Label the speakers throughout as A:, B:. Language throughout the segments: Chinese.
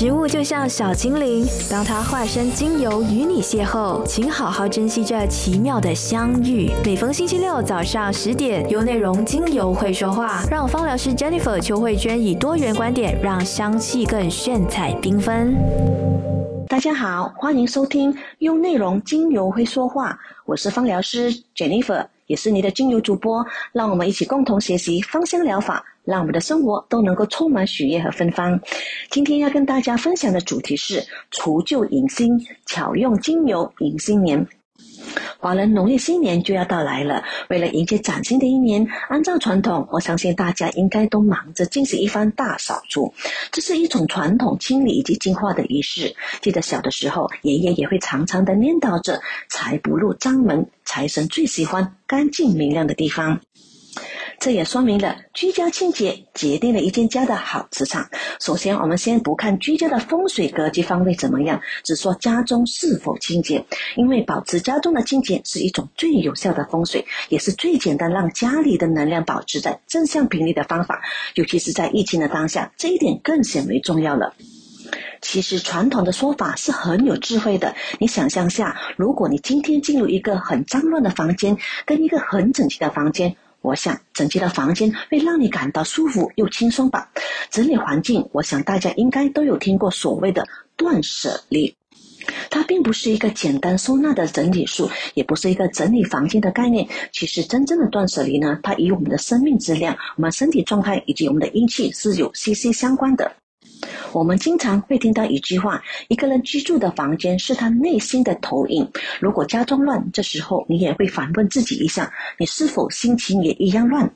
A: 植物就像小精灵，当它化身精油与你邂逅，请好好珍惜这奇妙的相遇。每逢星期六早上十点，有内容精油会说话，让芳疗师 Jennifer 邱慧娟以多元观点，让香气更炫彩缤纷。
B: 大家好，欢迎收听用内容精油会说话，我是芳疗师 Jennifer，也是你的精油主播，让我们一起共同学习芳香疗法。让我们的生活都能够充满喜悦和芬芳。今天要跟大家分享的主题是除旧迎新，巧用精油迎新年。华人农历新年就要到来了，为了迎接崭新的一年，按照传统，我相信大家应该都忙着进行一番大扫除。这是一种传统清理以及净化的仪式。记得小的时候，爷爷也会常常的念叨着“财不入脏门”，财神最喜欢干净明亮的地方。这也说明了居家清洁决定了一间家的好磁场。首先，我们先不看居家的风水格局方位怎么样，只说家中是否清洁。因为保持家中的清洁是一种最有效的风水，也是最简单让家里的能量保持在正向频率的方法。尤其是在疫情的当下，这一点更显为重要了。其实传统的说法是很有智慧的。你想象下，如果你今天进入一个很脏乱的房间，跟一个很整齐的房间。我想整洁的房间会让你感到舒服又轻松吧。整理环境，我想大家应该都有听过所谓的断舍离。它并不是一个简单收纳的整理术，也不是一个整理房间的概念。其实真正的断舍离呢，它与我们的生命质量、我们身体状态以及我们的阴气是有息息相关的。我们经常会听到一句话：一个人居住的房间是他内心的投影。如果家中乱，这时候你也会反问自己一下：你是否心情也一样乱？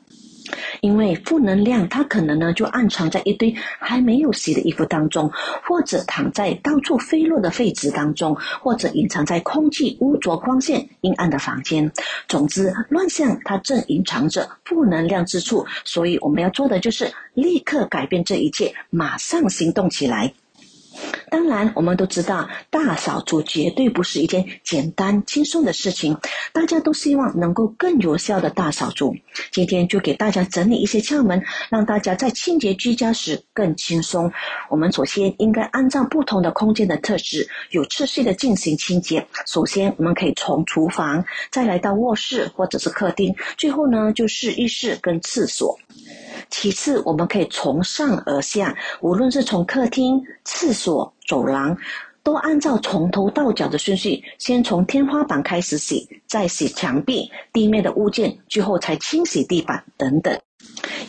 B: 因为负能量，它可能呢就暗藏在一堆还没有洗的衣服当中，或者躺在到处飞落的废纸当中，或者隐藏在空气污浊、光线阴暗的房间。总之，乱象它正隐藏着负能量之处，所以我们要做的就是立刻改变这一切，马上行动起来。当然，我们都知道大扫除绝对不是一件简单轻松的事情。大家都希望能够更有效的大扫除。今天就给大家整理一些窍门，让大家在清洁居家时更轻松。我们首先应该按照不同的空间的特质，有次序的进行清洁。首先，我们可以从厨房，再来到卧室或者是客厅，最后呢就是浴室跟厕所。其次，我们可以从上而下，无论是从客厅、厕所、走廊，都按照从头到脚的顺序，先从天花板开始洗，再洗墙壁、地面的物件，最后才清洗地板等等。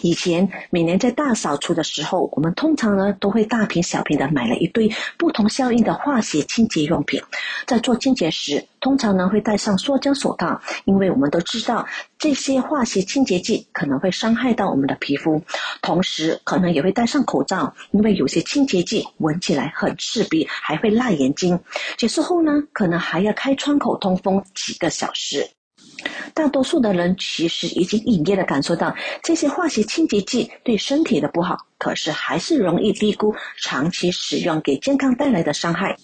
B: 以前每年在大扫除的时候，我们通常呢都会大瓶小瓶的买了一堆不同效应的化学清洁用品。在做清洁时，通常呢会戴上塑胶手套，因为我们都知道这些化学清洁剂可能会伤害到我们的皮肤。同时，可能也会戴上口罩，因为有些清洁剂闻起来很刺鼻，还会辣眼睛。结束后呢，可能还要开窗口通风几个小时。大多数的人其实已经隐约的感受到这些化学清洁剂对身体的不好，可是还是容易低估长期使用给健康带来的伤害。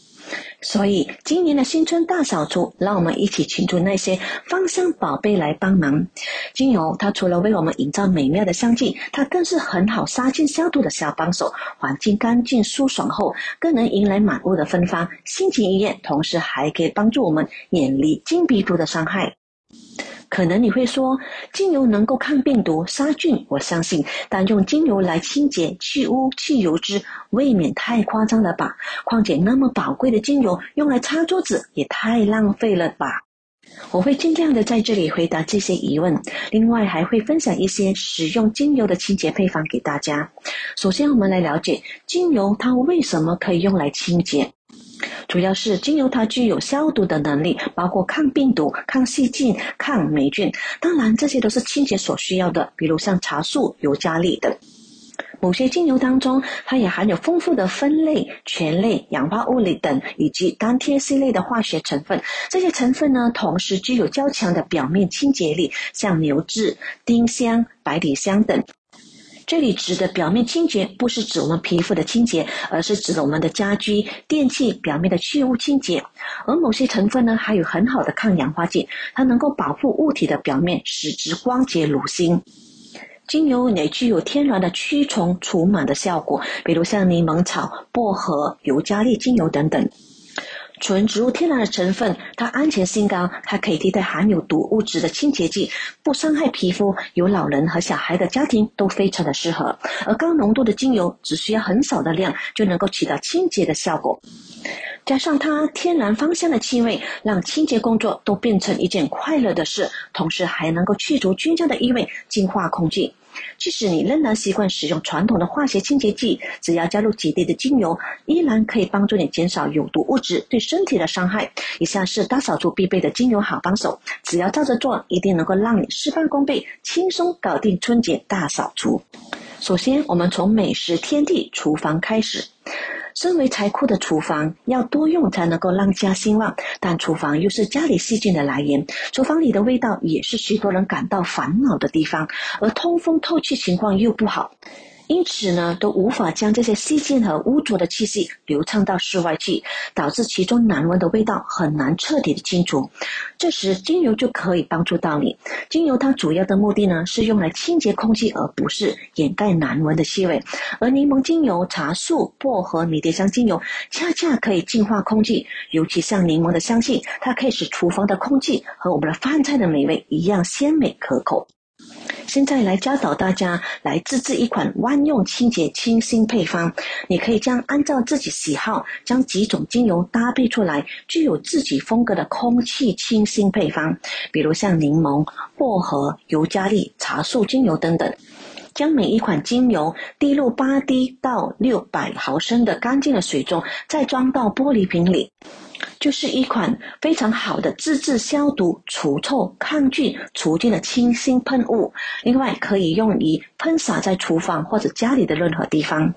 B: 所以今年的新春大扫除，让我们一起请出那些芳香宝贝来帮忙。精油它除了为我们营造美妙的香气，它更是很好杀菌消毒的小帮手。环境干净舒爽后，更能迎来满屋的芬芳，心情愉悦，同时还可以帮助我们远离金皮肤的伤害。可能你会说，精油能够抗病毒、杀菌，我相信。但用精油来清洁、去污、去油脂，未免太夸张了吧？况且那么宝贵的精油用来擦桌子，也太浪费了吧？我会尽量的在这里回答这些疑问，另外还会分享一些使用精油的清洁配方给大家。首先，我们来了解精油它为什么可以用来清洁。主要是精油，它具有消毒的能力，包括抗病毒、抗细菌、抗霉菌。当然，这些都是清洁所需要的，比如像茶树、尤加利等。某些精油当中，它也含有丰富的酚类、醛类、氧化物类等，以及单萜烯类的化学成分。这些成分呢，同时具有较强的表面清洁力，像牛至、丁香、百里香等。这里指的表面清洁，不是指我们皮肤的清洁，而是指我们的家居、电器表面的去污清洁。而某些成分呢，还有很好的抗氧化剂，它能够保护物体的表面，使之光洁如新。精油也具有天然的驱虫除螨的效果，比如像柠檬草、薄荷、尤加利精油等等。纯植物天然的成分，它安全性高，它可以替代含有毒物质的清洁剂，不伤害皮肤，有老人和小孩的家庭都非常的适合。而高浓度的精油只需要很少的量，就能够起到清洁的效果。加上它天然芳香的气味，让清洁工作都变成一件快乐的事，同时还能够去除菌胶的异味，净化空气。即使你仍然习惯使用传统的化学清洁剂，只要加入几滴的精油，依然可以帮助你减少有毒物质对身体的伤害。以下是大扫除必备的精油好帮手，只要照着做，一定能够让你事半功倍，轻松搞定春节大扫除。首先，我们从美食天地厨房开始。身为财库的厨房，要多用才能够让家兴旺。但厨房又是家里细菌的来源，厨房里的味道也是许多人感到烦恼的地方，而通风透气情况又不好。因此呢，都无法将这些细菌和污浊的气息流畅到室外去，导致其中难闻的味道很难彻底的清除。这时，精油就可以帮助到你。精油它主要的目的呢，是用来清洁空气，而不是掩盖难闻的气味。而柠檬精油、茶树、薄荷、迷迭香精油，恰恰可以净化空气。尤其像柠檬的香气，它可以使厨房的空气和我们的饭菜的美味一样鲜美可口。现在来教导大家来自制一款万用清洁清新配方。你可以将按照自己喜好，将几种精油搭配出来，具有自己风格的空气清新配方。比如像柠檬、薄荷、尤加利、茶树精油等等。将每一款精油滴入八滴到六百毫升的干净的水中，再装到玻璃瓶里。就是一款非常好的自制消毒、除臭、抗菌、除菌的清新喷雾。另外，可以用于喷洒在厨房或者家里的任何地方。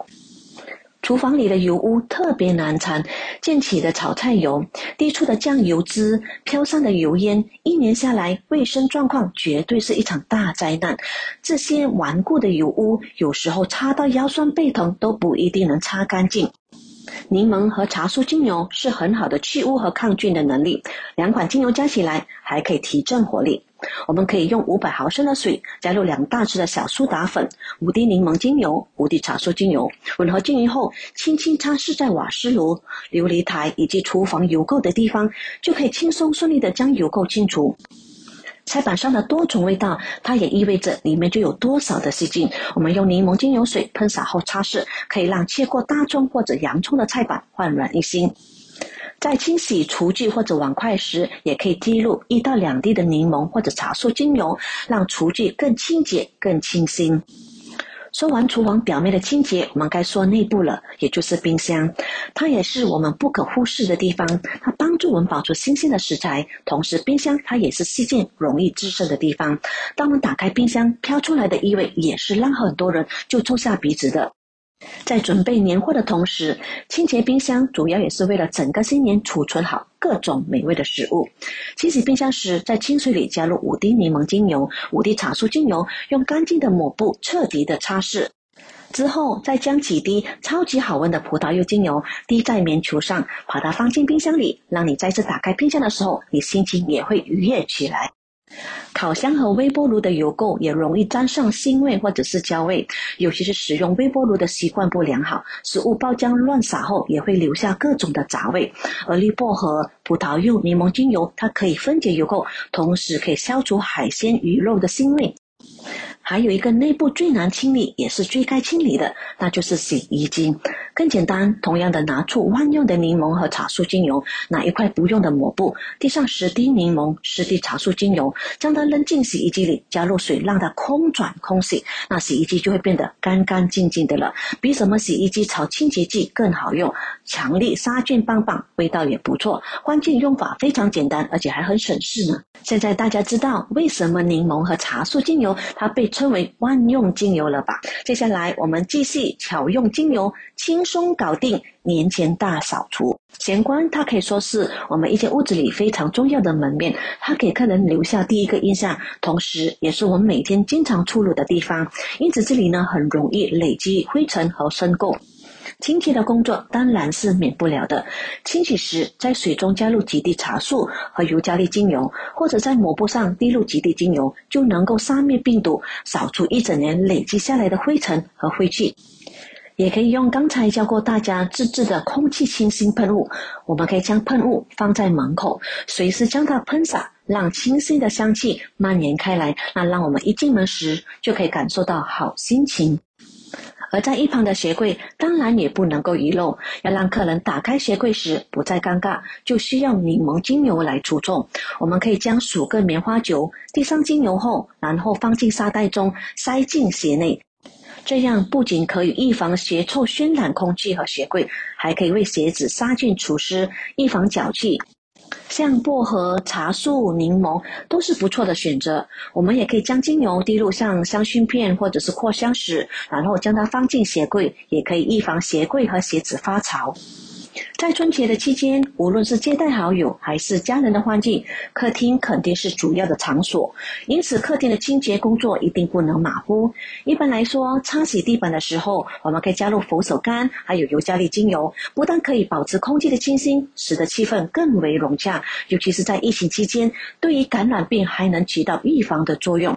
B: 厨房里的油污特别难缠，溅起的炒菜油、滴出的酱油汁、飘散的油烟，一年下来，卫生状况绝对是一场大灾难。这些顽固的油污，有时候擦到腰酸背疼都不一定能擦干净。柠檬和茶树精油是很好的去污和抗菌的能力，两款精油加起来还可以提振活力。我们可以用五百毫升的水，加入两大匙的小苏打粉，五滴柠檬精油，五滴茶树精油，混合均匀后，轻轻擦拭在瓦斯炉、琉璃台以及厨房油垢的地方，就可以轻松顺利的将油垢清除。菜板上的多种味道，它也意味着里面就有多少的细菌。我们用柠檬精油水喷洒后擦拭，可以让切过大葱或者洋葱的菜板焕然一新。在清洗厨具或者碗筷时，也可以滴入一到两滴的柠檬或者茶树精油，让厨具更清洁、更清新。说完厨房表面的清洁，我们该说内部了，也就是冰箱。它也是我们不可忽视的地方，它帮助我们保持新鲜的食材。同时，冰箱它也是细菌容易滋生的地方。当我们打开冰箱，飘出来的异味也是让很多人就皱下鼻子的。在准备年货的同时，清洁冰箱主要也是为了整个新年储存好各种美味的食物。清洗冰箱时，在清水里加入五滴柠檬精油、五滴茶树精油，用干净的抹布彻底的擦拭。之后，再将几滴超级好闻的葡萄柚精油滴在棉球上，把它放进冰箱里，让你再次打开冰箱的时候，你心情也会愉悦起来。烤箱和微波炉的油垢也容易沾上腥味或者是焦味，尤其是使用微波炉的习惯不良好，食物爆浆乱撒后也会留下各种的杂味。而绿薄荷、葡萄柚、柠檬精油，它可以分解油垢，同时可以消除海鲜鱼肉的腥味。还有一个内部最难清理，也是最该清理的，那就是洗衣机。更简单，同样的拿出万用的柠檬和茶树精油，拿一块不用的抹布，滴上十滴柠檬、十滴茶树精油，将它扔进洗衣机里，加入水让它空转空洗，那洗衣机就会变得干干净净的了，比什么洗衣机槽清洁剂更好用。强力杀菌棒棒，味道也不错。关键用法非常简单，而且还很省事呢。现在大家知道为什么柠檬和茶树精油它被称为万用精油了吧？接下来我们继续巧用精油清，轻松搞定年前大扫除。玄关它可以说是我们一间屋子里非常重要的门面，它给客人留下第一个印象，同时也是我们每天经常出入的地方。因此这里呢很容易累积灰尘和深垢。清洁的工作当然是免不了的。清洗时，在水中加入几滴茶树和尤加利精油，或者在抹布上滴入几滴精油，就能够杀灭病毒，扫除一整年累积下来的灰尘和灰气。也可以用刚才教过大家自制的空气清新喷雾，我们可以将喷雾放在门口，随时将它喷洒，让清新的香气蔓延开来。那让我们一进门时就可以感受到好心情。而在一旁的鞋柜当然也不能够遗漏，要让客人打开鞋柜时不再尴尬，就需要柠檬精油来出众。我们可以将数个棉花球滴上精油后，然后放进沙袋中，塞进鞋内。这样不仅可以预防鞋臭熏染空气和鞋柜，还可以为鞋子杀菌除湿，预防脚气。像薄荷、茶树、柠檬都是不错的选择。我们也可以将精油滴入像香薰片或者是扩香石，然后将它放进鞋柜，也可以预防鞋柜和鞋子发潮。在春节的期间，无论是接待好友还是家人的欢聚，客厅肯定是主要的场所。因此，客厅的清洁工作一定不能马虎。一般来说，擦洗地板的时候，我们可以加入佛手柑，还有尤加利精油，不但可以保持空气的清新，使得气氛更为融洽。尤其是在疫情期间，对于感染病还能起到预防的作用。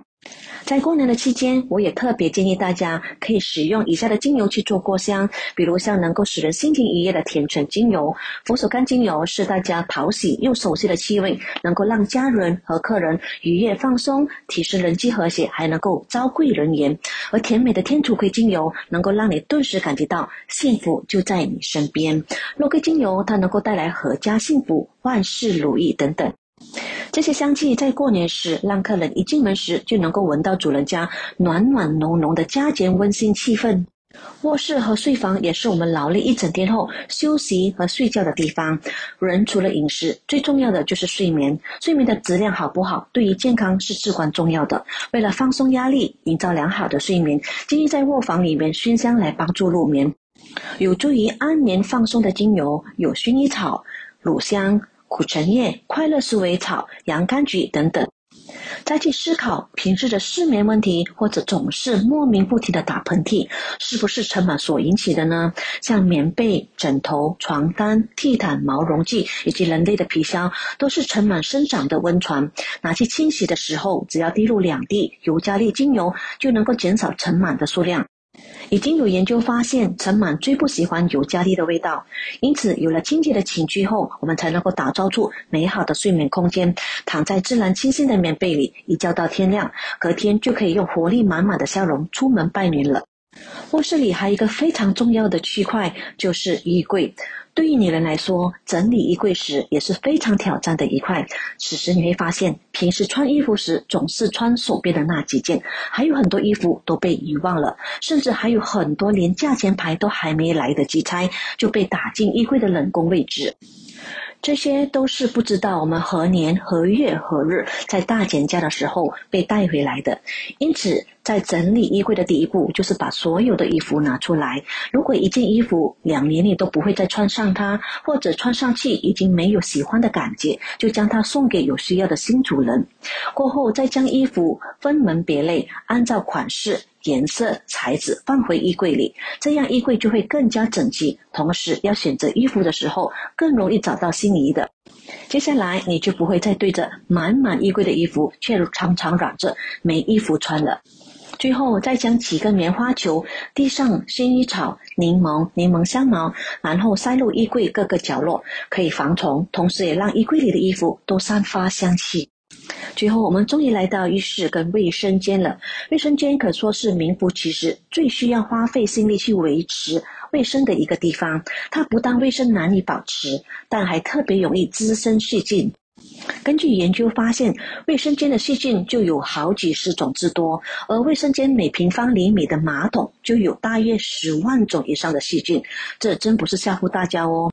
B: 在过年的期间，我也特别建议大家可以使用以下的精油去做过香，比如像能够使人心情愉悦的甜橙精油、佛手柑精油，是大家讨喜又熟悉的气味，能够让家人和客人愉悦放松，提升人际和谐，还能够招贵人缘。而甜美的天竺葵精油，能够让你顿时感觉到幸福就在你身边。肉桂精油，它能够带来阖家幸福、万事如意等等。这些香气在过年时，让客人一进门时就能够闻到主人家暖暖浓浓的家间温馨气氛。卧室和睡房也是我们劳累一整天后休息和睡觉的地方。人除了饮食，最重要的就是睡眠。睡眠的质量好不好，对于健康是至关重要的。为了放松压力，营造良好的睡眠，建议在卧房里面熏香来帮助入眠。有助于安眠放松的精油有薰衣草、乳香。苦橙叶、快乐鼠尾草、洋甘菊等等。再去思考平时的失眠问题，或者总是莫名不停的打喷嚏，是不是尘螨所引起的呢？像棉被、枕头、床单、地毯、毛绒剂以及人类的皮箱，都是尘螨生长的温床。拿去清洗的时候，只要滴入两滴尤加利精油，就能够减少尘螨的数量。已经有研究发现，尘螨最不喜欢有加利的味道，因此有了清洁的寝具后，我们才能够打造出美好的睡眠空间。躺在自然清新的棉被里，一觉到天亮，隔天就可以用活力满满的笑容出门拜年了。卧室里还有一个非常重要的区块，就是衣柜。对于女人来说，整理衣柜时也是非常挑战的一块。此时你会发现，平时穿衣服时总是穿手边的那几件，还有很多衣服都被遗忘了，甚至还有很多连价钱牌都还没来得及拆，就被打进衣柜的冷宫位置。这些都是不知道我们何年何月何日在大减价的时候被带回来的，因此。在整理衣柜的第一步，就是把所有的衣服拿出来。如果一件衣服两年你都不会再穿上它，或者穿上去已经没有喜欢的感觉，就将它送给有需要的新主人。过后再将衣服分门别类，按照款式、颜色、材质放回衣柜里，这样衣柜就会更加整齐。同时，要选择衣服的时候更容易找到心仪的。接下来，你就不会再对着满满衣柜的衣服，却常常嚷着没衣服穿了。最后再将几个棉花球滴上薰衣草、柠檬、柠檬香茅，然后塞入衣柜各个角落，可以防虫，同时也让衣柜里的衣服都散发香气。最后，我们终于来到浴室跟卫生间了。卫生间可说是名副其实最需要花费心力去维持卫生的一个地方。它不但卫生难以保持，但还特别容易滋生细菌。根据研究发现，卫生间的细菌就有好几十种之多，而卫生间每平方厘米的马桶就有大约十万种以上的细菌，这真不是吓唬大家哦。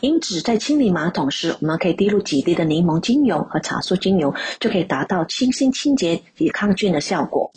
B: 因此，在清理马桶时，我们可以滴入几滴的柠檬精油和茶树精油，就可以达到清新清洁与抗菌的效果。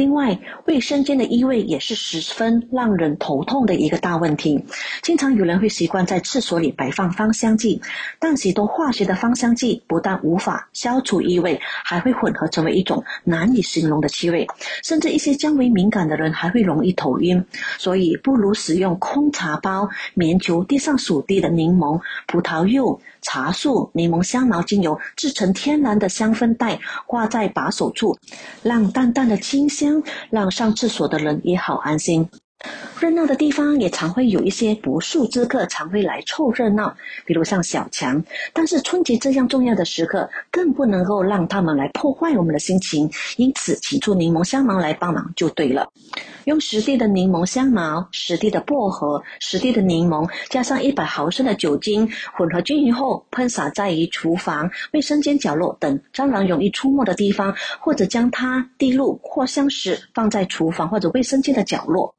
B: 另外，卫生间的异味也是十分让人头痛的一个大问题。经常有人会习惯在厕所里摆放芳香剂，但许多化学的芳香剂不但无法消除异味，还会混合成为一种难以形容的气味，甚至一些较为敏感的人还会容易头晕。所以，不如使用空茶包、棉球滴上数滴的柠檬、葡萄柚。茶树、柠檬香茅精油制成天然的香氛袋，挂在把手处，让淡淡的清香，让上厕所的人也好安心。热闹的地方也常会有一些不速之客，常会来凑热闹，比如像小强。但是春节这样重要的时刻，更不能够让他们来破坏我们的心情，因此请出柠檬香茅来帮忙就对了。用十滴的柠檬香茅、十滴的薄荷、十滴的柠檬，加上一百毫升的酒精，混合均匀后，喷洒在于厨房、卫生间角落等蟑螂容易出没的地方，或者将它滴入扩香石，放在厨房或者卫生间的角落。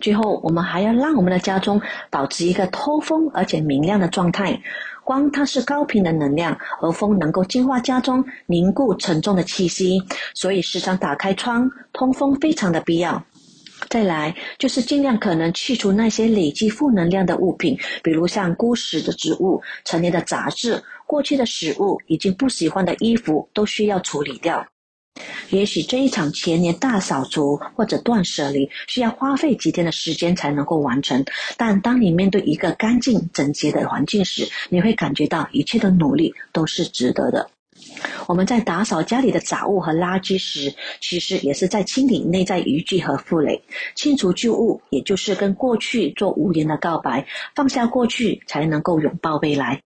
B: 最后，我们还要让我们的家中保持一个通风而且明亮的状态。光它是高频的能量，而风能够净化家中凝固沉重的气息，所以时常打开窗通风非常的必要。再来就是尽量可能去除那些累积负能量的物品，比如像孤食的植物、陈年的杂志、过去的食物、已经不喜欢的衣服，都需要处理掉。也许这一场全年大扫除或者断舍离需要花费几天的时间才能够完成，但当你面对一个干净整洁的环境时，你会感觉到一切的努力都是值得的。我们在打扫家里的杂物和垃圾时，其实也是在清理内在余迹和负累，清除旧物，也就是跟过去做无言的告白，放下过去，才能够拥抱未来。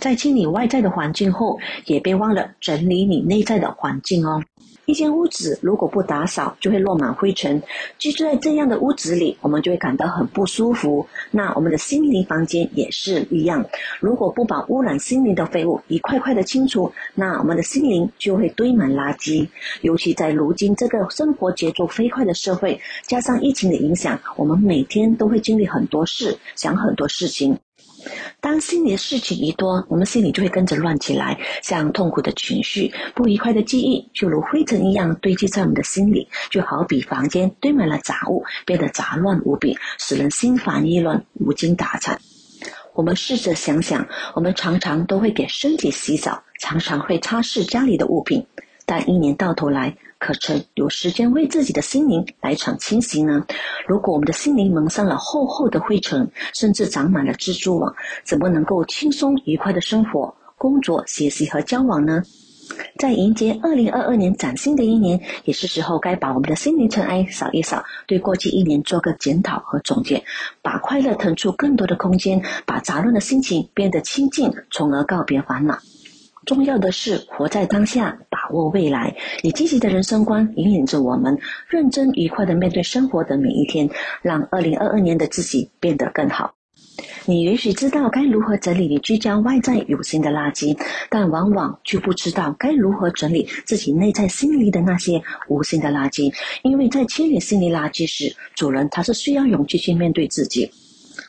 B: 在清理外在的环境后，也别忘了整理你内在的环境哦。一间屋子如果不打扫，就会落满灰尘。居住在这样的屋子里，我们就会感到很不舒服。那我们的心灵房间也是一样。如果不把污染心灵的废物一块块的清除，那我们的心灵就会堆满垃圾。尤其在如今这个生活节奏飞快的社会，加上疫情的影响，我们每天都会经历很多事，想很多事情。当心里的事情一多，我们心里就会跟着乱起来，像痛苦的情绪、不愉快的记忆，就如灰尘一样堆积在我们的心里，就好比房间堆满了杂物，变得杂乱无比，使人心烦意乱、无精打采。我们试着想想，我们常常都会给身体洗澡，常常会擦拭家里的物品，但一年到头来。可曾有时间为自己的心灵来场清洗呢？如果我们的心灵蒙上了厚厚的灰尘，甚至长满了蜘蛛网，怎么能够轻松愉快的生活、工作、学习和交往呢？在迎接二零二二年崭新的一年，也是时候该把我们的心灵尘埃扫一扫，对过去一年做个检讨和总结，把快乐腾出更多的空间，把杂乱的心情变得清净，从而告别烦恼。重要的是活在当下，把握未来，以积极的人生观引领着我们，认真愉快的面对生活的每一天，让二零二二年的自己变得更好。你也许知道该如何整理你居家外在有形的垃圾，但往往却不知道该如何整理自己内在心里的那些无形的垃圾。因为在清理心理垃圾时，主人他是需要勇气去面对自己。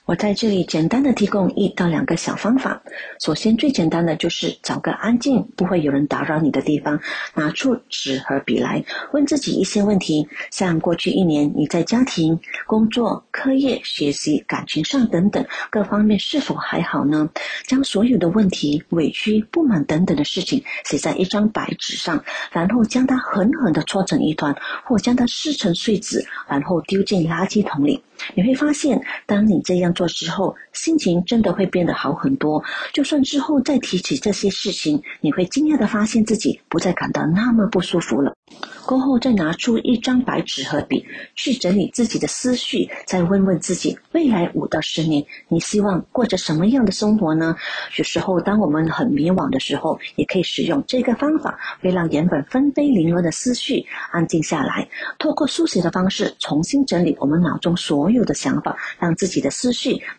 B: 我在这里简单的提供一到两个小方法。首先，最简单的就是找个安静、不会有人打扰你的地方，拿出纸和笔来，问自己一些问题，像过去一年你在家庭、工作、课业、学习、感情上等等各方面是否还好呢？将所有的问题、委屈、不满等等的事情写在一张白纸上，然后将它狠狠地搓成一团，或将它撕成碎纸，然后丢进垃圾桶里。你会发现，当你这样做之后，心情真的会变得好很多。就算之后再提起这些事情，你会惊讶的发现自己不再感到那么不舒服了。过后再拿出一张白纸和笔，去整理自己的思绪，再问问自己：未来五到十年，你希望过着什么样的生活呢？有时候，当我们很迷惘的时候，也可以使用这个方法，会让原本纷飞凌乱的思绪安静下来。透过书写的方式，重新整理我们脑中所有的想法，让自己的思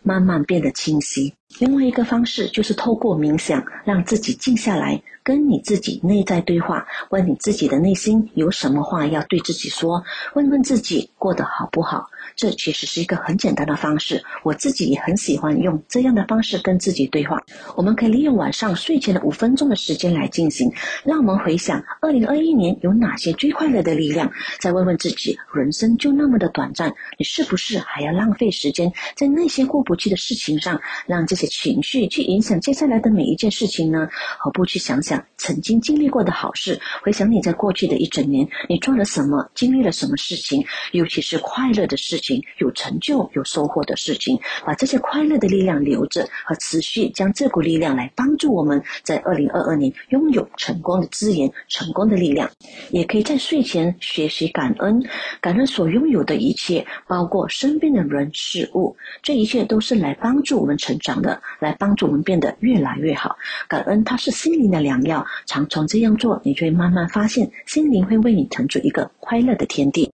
B: 慢慢变得清晰。另外一个方式就是透过冥想，让自己静下来，跟你自己内在对话，问你自己的内心有什么话要对自己说，问问自己过得好不好。这其实是一个很简单的方式，我自己也很喜欢用这样的方式跟自己对话。我们可以利用晚上睡前的五分钟的时间来进行，让我们回想二零二一年有哪些最快乐的力量，再问问自己：人生就那么的短暂，你是不是还要浪费时间在那些过不去的事情上，让这些情绪去影响接下来的每一件事情呢？何不去想想曾经经历过的好事，回想你在过去的一整年，你做了什么，经历了什么事情，尤其是快乐的事。情有成就、有收获的事情，把这些快乐的力量留着和持续，将这股力量来帮助我们在二零二二年拥有成功的资源、成功的力量。也可以在睡前学习感恩，感恩所拥有的一切，包括身边的人事物，这一切都是来帮助我们成长的，来帮助我们变得越来越好。感恩它是心灵的良药，常常这样做，你就会慢慢发现，心灵会为你腾出一个快乐的天地。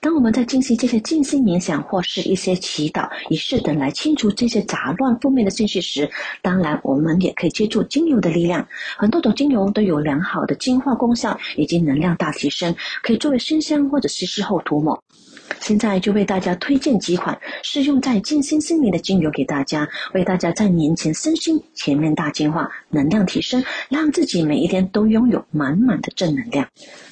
B: 当我们在进行这些静心冥想或是一些祈祷仪式等来清除这些杂乱负面的信息时，当然我们也可以借助精油的力量。很多种精油都有良好的净化功效以及能量大提升，可以作为熏香或者稀释后涂抹。现在就为大家推荐几款适用在静心心灵的精油给大家，为大家在年前身心全面大净化，能量提升，让自己每一天都拥有满满的正能量。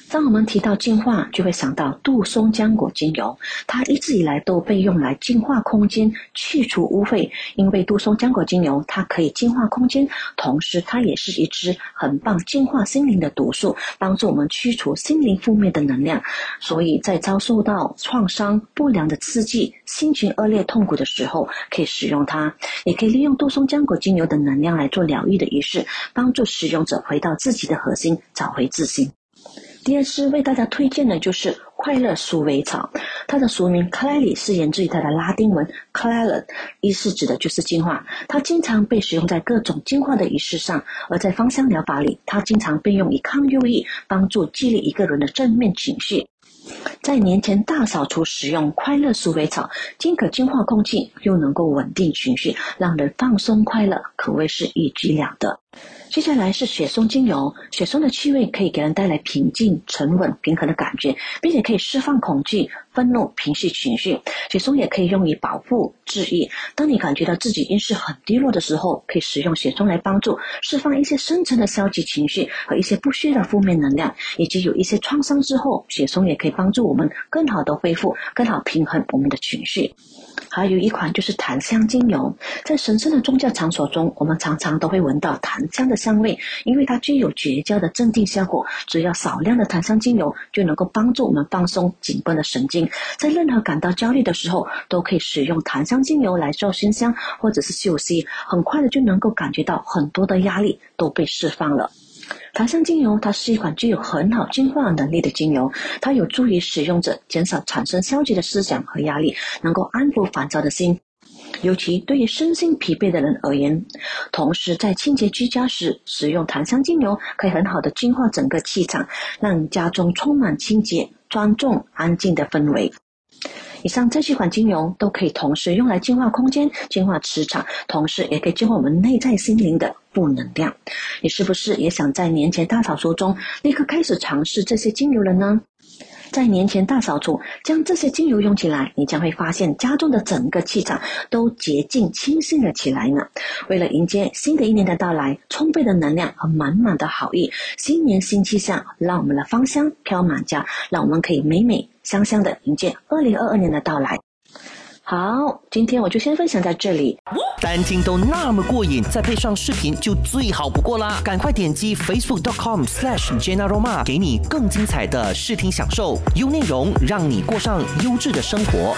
B: 当我们提到净化，就会想到杜松浆果精油，它一直以来都被用来净化空间、去除污秽。因为杜松浆果精油它可以净化空间，同时它也是一支很棒净化心灵的毒素，帮助我们驱除心灵负面的能量。所以在遭受到创伤、不良的刺激、心情恶劣、痛苦的时候，可以使用它，也可以利用杜松浆果精油的能量来做疗愈的仪式，帮助使用者回到自己的核心，找回自信。第二支为大家推荐的就是快乐鼠尾草，它的俗名 c l a l y 是源自于它的拉丁文 c l a l 意思指的就是净化。它经常被使用在各种净化的仪式上，而在芳香疗法里，它经常被用以抗忧郁，帮助激励一个人的正面情绪。在年前大扫除使用快乐鼠尾草，既可净化空气，又能够稳定情绪，让人放松快乐，可谓是一举两得。接下来是雪松精油，雪松的气味可以给人带来平静、沉稳、平和的感觉，并且可以释放恐惧、愤怒、平息情绪。雪松也可以用于保护、治愈。当你感觉到自己运势很低落的时候，可以使用雪松来帮助释放一些深层的消极情绪和一些不需要的负面能量，以及有一些创伤之后，雪松也可以帮助我们更好的恢复、更好平衡我们的情绪。还有一款就是檀香精油，在神圣的宗教场所中，我们常常都会闻到檀香的香味，因为它具有绝佳的镇定效果。只要少量的檀香精油就能够帮助我们放松紧绷的神经，在任何感到焦虑的时候，都可以使用檀香精油来做熏香或者是嗅息，很快的就能够感觉到很多的压力都被释放了。檀香精油，它是一款具有很好净化能力的精油，它有助于使用者减少产生消极的思想和压力，能够安抚烦躁的心，尤其对于身心疲惫的人而言。同时，在清洁居家时，使用檀香精油可以很好的净化整个气场，让家中充满清洁、庄重、安静的氛围。以上这几款精油都可以同时用来净化空间、净化磁场，同时也可以净化我们内在心灵的负能量。你是不是也想在年前大扫除中立刻开始尝试这些精油了呢？在年前大扫除，将这些精油用起来，你将会发现家中的整个气场都洁净清新了起来呢。为了迎接新的一年的到来，充沛的能量和满满的好意，新年新气象，让我们的芳香飘满家，让我们可以美美。香香的迎接二零二二年的到来。好，今天我就先分享到这里。
C: 单听都那么过瘾，再配上视频就最好不过啦！赶快点击 facebook.com/slash Jenna Roma，给你更精彩的视听享受，优内容让你过上优质的生活。